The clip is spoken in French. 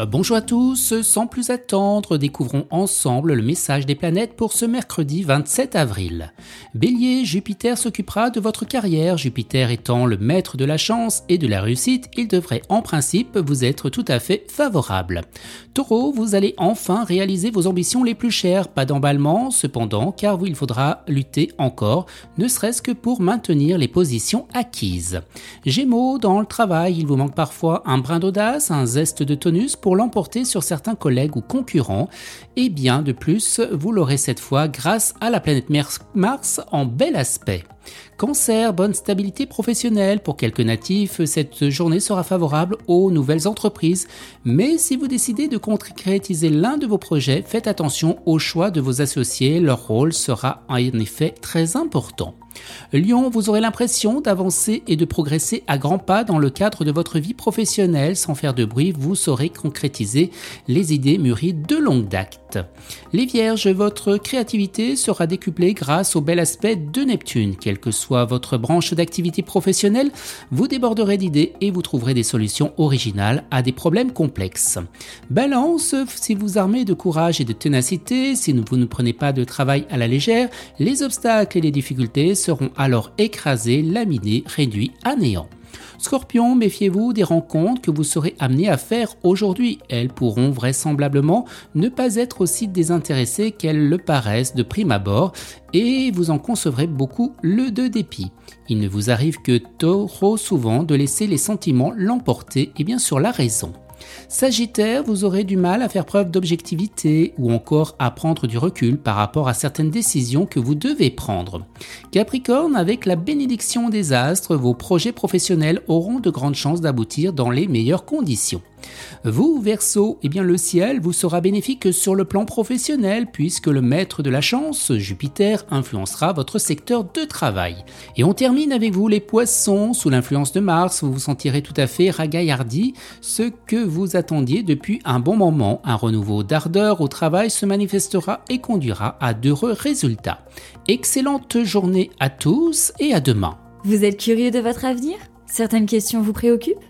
Euh, bonjour à tous, sans plus attendre, découvrons ensemble le message des planètes pour ce mercredi 27 avril. Bélier, Jupiter s'occupera de votre carrière, Jupiter étant le maître de la chance et de la réussite, il devrait en principe vous être tout à fait favorable. Taureau, vous allez enfin réaliser vos ambitions les plus chères, pas d'emballement cependant, car il faudra lutter encore, ne serait-ce que pour maintenir les positions acquises. Gémeaux, dans le travail, il vous manque parfois un brin d'audace, un zeste de tonus pour l'emporter sur certains collègues ou concurrents, et bien de plus, vous l'aurez cette fois grâce à la planète Mars en bel aspect. Cancer, bonne stabilité professionnelle. Pour quelques natifs, cette journée sera favorable aux nouvelles entreprises. Mais si vous décidez de concrétiser l'un de vos projets, faites attention au choix de vos associés. Leur rôle sera en effet très important. Lyon, vous aurez l'impression d'avancer et de progresser à grands pas dans le cadre de votre vie professionnelle. Sans faire de bruit, vous saurez concrétiser les idées mûries de longue date. Les Vierges, votre créativité sera décuplée grâce au bel aspect de Neptune. Quelle que soit votre branche d'activité professionnelle, vous déborderez d'idées et vous trouverez des solutions originales à des problèmes complexes. Balance, si vous armez de courage et de ténacité, si vous ne prenez pas de travail à la légère, les obstacles et les difficultés seront alors écrasés, laminés, réduits à néant. Scorpion, méfiez-vous des rencontres que vous serez amené à faire aujourd'hui. Elles pourront vraisemblablement ne pas être aussi désintéressées qu'elles le paraissent de prime abord et vous en concevrez beaucoup le de dépit. Il ne vous arrive que trop souvent de laisser les sentiments l'emporter et bien sur la raison. Sagittaire, vous aurez du mal à faire preuve d'objectivité ou encore à prendre du recul par rapport à certaines décisions que vous devez prendre. Capricorne, avec la bénédiction des astres, vos projets professionnels auront de grandes chances d'aboutir dans les meilleures conditions. Vous, Verseau, eh bien le ciel vous sera bénéfique sur le plan professionnel puisque le maître de la chance, Jupiter, influencera votre secteur de travail. Et on termine avec vous les poissons, sous l'influence de Mars, vous vous sentirez tout à fait ragaillardi, ce que vous attendiez depuis un bon moment. Un renouveau d'ardeur au travail se manifestera et conduira à d'heureux résultats. Excellente journée à tous et à demain. Vous êtes curieux de votre avenir? Certaines questions vous préoccupent?